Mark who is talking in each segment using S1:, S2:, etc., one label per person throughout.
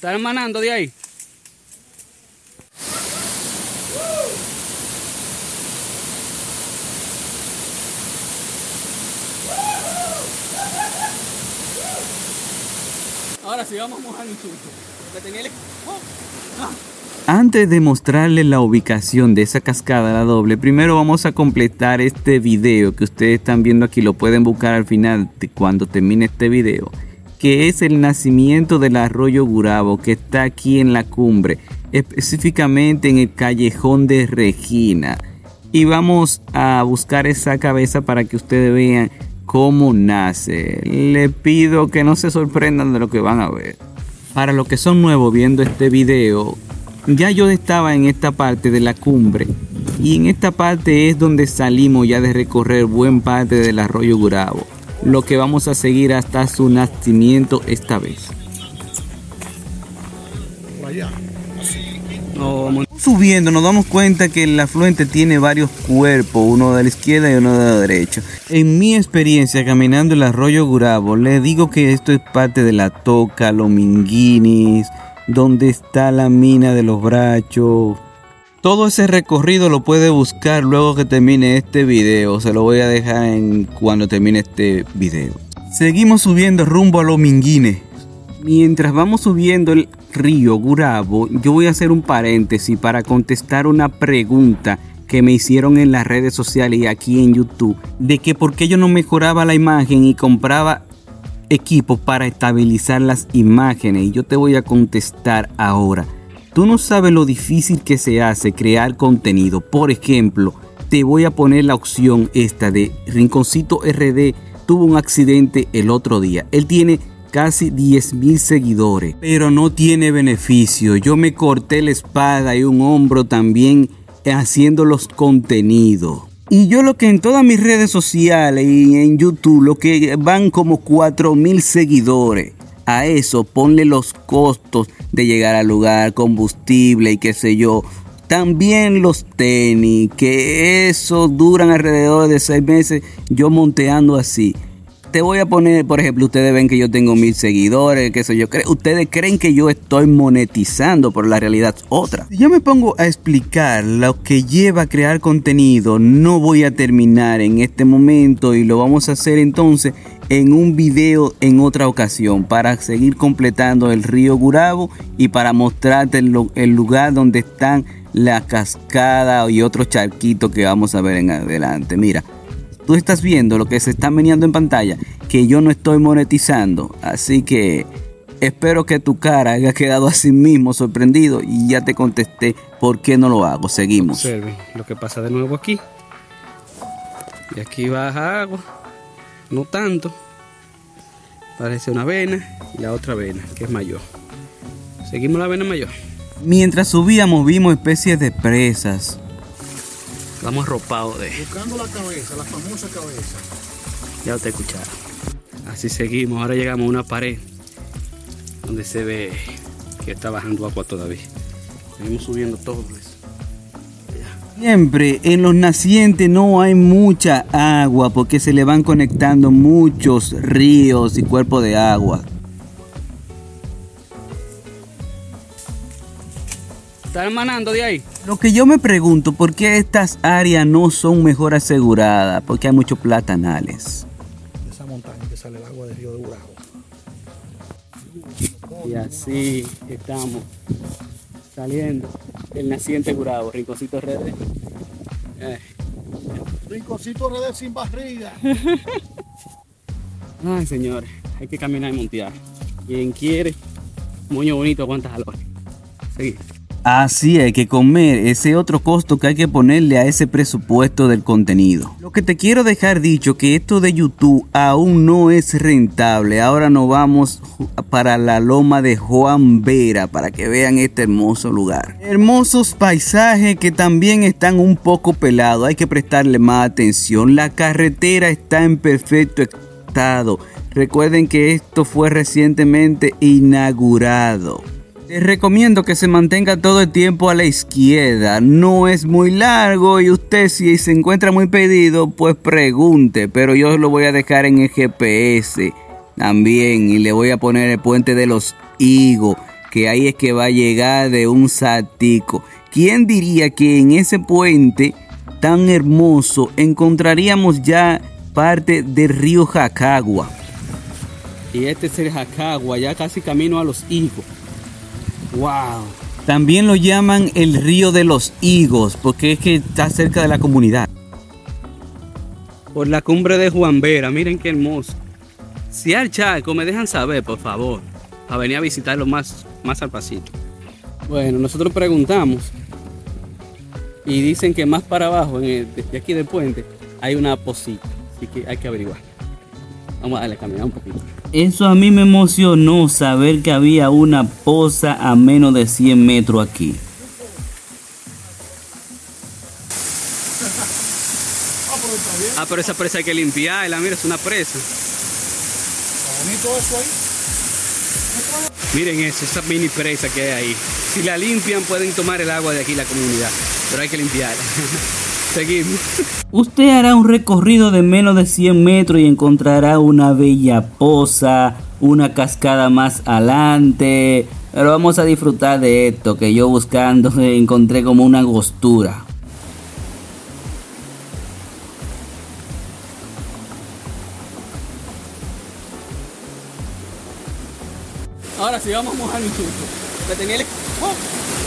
S1: Están emanando de ahí. Ahora sí vamos a mojar un chute.
S2: Antes de mostrarles la ubicación de esa cascada la doble, primero vamos a completar este video que ustedes están viendo aquí, lo pueden buscar al final de cuando termine este video, que es el nacimiento del arroyo Gurabo que está aquí en la cumbre, específicamente en el callejón de Regina. Y vamos a buscar esa cabeza para que ustedes vean cómo nace. Le pido que no se sorprendan de lo que van a ver. Para los que son nuevos viendo este video, ya yo estaba en esta parte de la cumbre y en esta parte es donde salimos ya de recorrer buen parte del arroyo Gurabo, lo que vamos a seguir hasta su nacimiento esta vez. Subiendo nos damos cuenta que el afluente tiene varios cuerpos, uno de la izquierda y uno de la derecha. En mi experiencia caminando el arroyo Gurabo, le digo que esto es parte de la Toca, los Minguinis, donde está la mina de los brachos. Todo ese recorrido lo puede buscar luego que termine este video. Se lo voy a dejar en cuando termine este video. Seguimos subiendo rumbo a los Minguines. Mientras vamos subiendo el río Gurabo, yo voy a hacer un paréntesis para contestar una pregunta que me hicieron en las redes sociales y aquí en YouTube de que por qué yo no mejoraba la imagen y compraba equipos para estabilizar las imágenes y yo te voy a contestar ahora. Tú no sabes lo difícil que se hace crear contenido. Por ejemplo, te voy a poner la opción esta de Rinconcito RD tuvo un accidente el otro día. Él tiene casi 10 mil seguidores, pero no tiene beneficio. Yo me corté la espada y un hombro también haciendo los contenidos. Y yo lo que en todas mis redes sociales y en YouTube, lo que van como 4 mil seguidores. A eso ponle los costos de llegar al lugar, combustible y qué sé yo. También los tenis, que eso duran alrededor de 6 meses yo monteando así te voy a poner, por ejemplo, ustedes ven que yo tengo mil seguidores, qué sé yo. Ustedes creen que yo estoy monetizando, pero la realidad es otra. Si yo me pongo a explicar lo que lleva a crear contenido, no voy a terminar en este momento y lo vamos a hacer entonces en un video en otra ocasión para seguir completando el río Gurabo y para mostrarte el, lugar donde están la cascada y otros charquitos que vamos a ver en adelante. Mira tú estás viendo lo que se está meneando en pantalla, que yo no estoy monetizando. Así que espero que tu cara haya quedado así mismo sorprendido y ya te contesté por qué no lo hago. Seguimos.
S1: Observen lo que pasa de nuevo aquí. Y aquí baja agua. No tanto. Parece una vena y la otra vena, que es mayor. Seguimos la vena mayor.
S2: Mientras subíamos vimos especies de presas,
S1: Vamos arropados de.
S3: Buscando la cabeza, la famosa cabeza.
S1: Ya te escucharon. Así seguimos. Ahora llegamos a una pared donde se ve que está bajando agua todavía. Seguimos subiendo todo eso.
S2: Siempre en los nacientes no hay mucha agua porque se le van conectando muchos ríos y cuerpos de agua.
S1: Están emanando de ahí.
S2: Lo que yo me pregunto, ¿por qué estas áreas no son mejor aseguradas? Porque hay muchos platanales.
S3: Esa montaña que sale el agua del río de Urabo.
S1: Y así estamos saliendo el naciente Gurabo, Rinconcito Red.
S3: Eh. Rinconcito Red sin barriga.
S1: Ay, señores, hay que caminar y montear. Quien quiere, moño bonito, aguanta calor. Seguimos.
S2: Así hay que comer ese otro costo que hay que ponerle a ese presupuesto del contenido. Lo que te quiero dejar dicho que esto de YouTube aún no es rentable. Ahora nos vamos para la loma de Juan Vera para que vean este hermoso lugar. Hermosos paisajes que también están un poco pelados. Hay que prestarle más atención. La carretera está en perfecto estado. Recuerden que esto fue recientemente inaugurado. Les recomiendo que se mantenga todo el tiempo a la izquierda. No es muy largo y usted si se encuentra muy pedido, pues pregunte. Pero yo lo voy a dejar en el GPS también y le voy a poner el puente de los higos. que ahí es que va a llegar de un saltico. ¿Quién diría que en ese puente tan hermoso encontraríamos ya parte del río Jacagua?
S1: Y este es el Jacagua, ya casi camino a los higos. ¡Wow!
S2: También lo llaman el río de los higos porque es que está cerca de la comunidad.
S1: Por la cumbre de Juan Vera, miren qué hermoso. Si al charco me dejan saber, por favor, a venir a visitarlo más, más al pasito. Bueno, nosotros preguntamos y dicen que más para abajo, en el- de aquí del puente, hay una posita. Así que hay que averiguar. Vamos a darle caminar un poquito.
S2: Eso a mí me emocionó saber que había una poza a menos de 100 metros aquí.
S1: Ah, pero esa presa hay que limpiarla. Mira, es una presa.
S3: Está bonito eso ahí.
S1: Miren eso, esa mini presa que hay ahí. Si la limpian, pueden tomar el agua de aquí, la comunidad. Pero hay que limpiarla. Seguimos.
S2: Usted hará un recorrido de menos de 100 metros y encontrará una bella poza, una cascada más adelante. Pero vamos a disfrutar de esto que yo buscando encontré como una angostura.
S1: Ahora sí, vamos a mojar. Que tenía el, ¡Oh!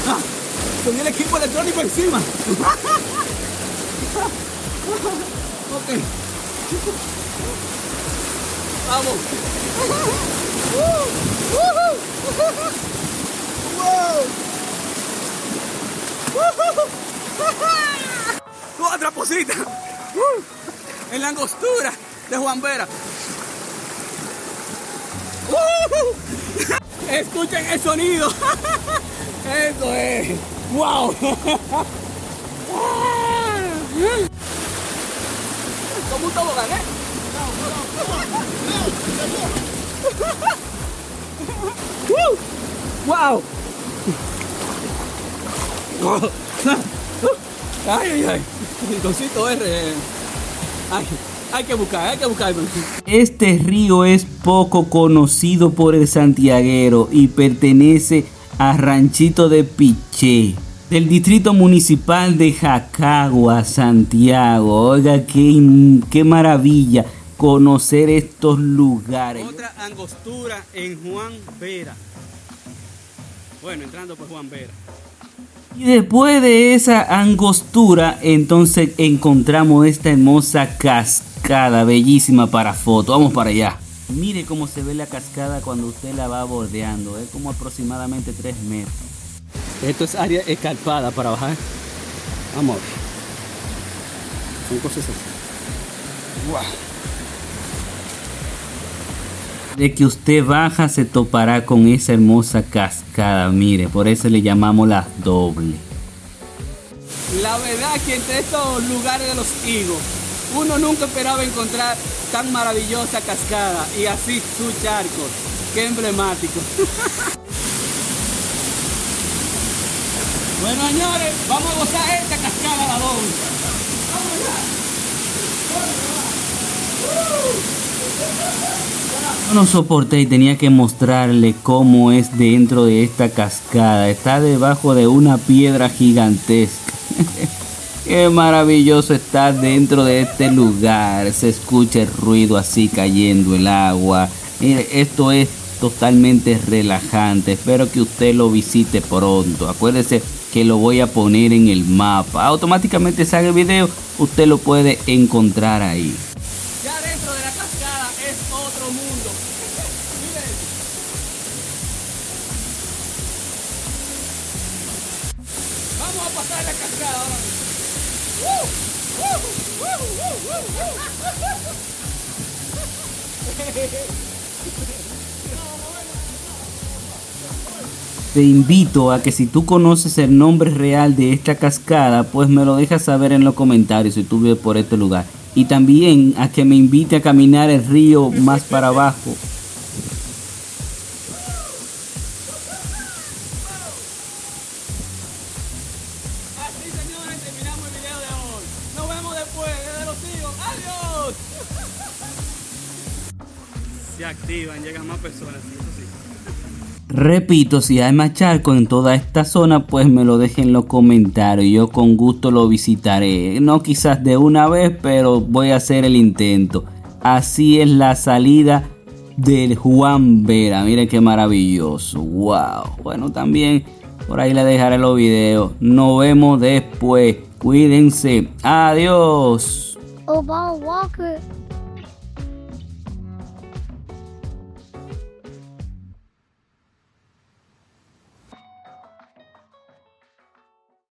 S1: ¡Ah! tenía el equipo electrónico encima. Ok. Vamos. Otra posita. En la angostura de Juan Vera. Escuchen el sonido. Eso es. Wow. Como un tobogán, ¿eh? Wow. Ay, ay, ay. Rinconcito R. Ay, hay que buscar, hay que buscar.
S2: Este río es poco conocido por el santiaguero y pertenece a Ranchito de Piché, del distrito municipal de Jacagua, Santiago. Oiga, qué, qué maravilla conocer estos lugares.
S1: Otra angostura en Juan Vera. Bueno, entrando por Juan Vera.
S2: Y después de esa angostura, entonces encontramos esta hermosa cascada, bellísima para foto. Vamos para allá. Mire cómo se ve la cascada cuando usted la va bordeando. Es como aproximadamente 3 metros.
S1: Esto es área escarpada para bajar. Vamos a ver. Son cosas así. Wow.
S2: De que usted baja se topará con esa hermosa cascada. Mire, por eso le llamamos la doble.
S1: La verdad que entre estos lugares de los higos, uno nunca esperaba encontrar tan maravillosa cascada y así su charco. Qué emblemático. bueno, señores, vamos a gozar esta cascada la doble.
S2: No soporté y tenía que mostrarle cómo es dentro de esta cascada. Está debajo de una piedra gigantesca. Qué maravilloso estar dentro de este lugar. Se escucha el ruido así cayendo el agua. Esto es totalmente relajante. Espero que usted lo visite pronto. Acuérdese que lo voy a poner en el mapa. Automáticamente sale el video. Usted lo puede encontrar ahí.
S1: Ya dentro de la cascada es otro mundo. Miren. Vamos a pasar la cascada ahora mismo.
S2: Te invito a que si tú conoces el nombre real de esta cascada, pues me lo dejas saber en los comentarios si tú vives por este lugar. Y también a que me invite a caminar el río más para abajo.
S1: Así señores, terminamos el video de hoy. Nos vemos después, desde los hijos. ¡Adiós! Se activan, llegan más personas, eso sí.
S2: Repito, si hay más en toda esta zona, pues me lo dejen en los comentarios. Yo con gusto lo visitaré. No quizás de una vez, pero voy a hacer el intento. Así es la salida del Juan Vera. Miren qué maravilloso. Wow. Bueno, también por ahí le dejaré los videos. Nos vemos después. Cuídense. Adiós.
S4: Walker.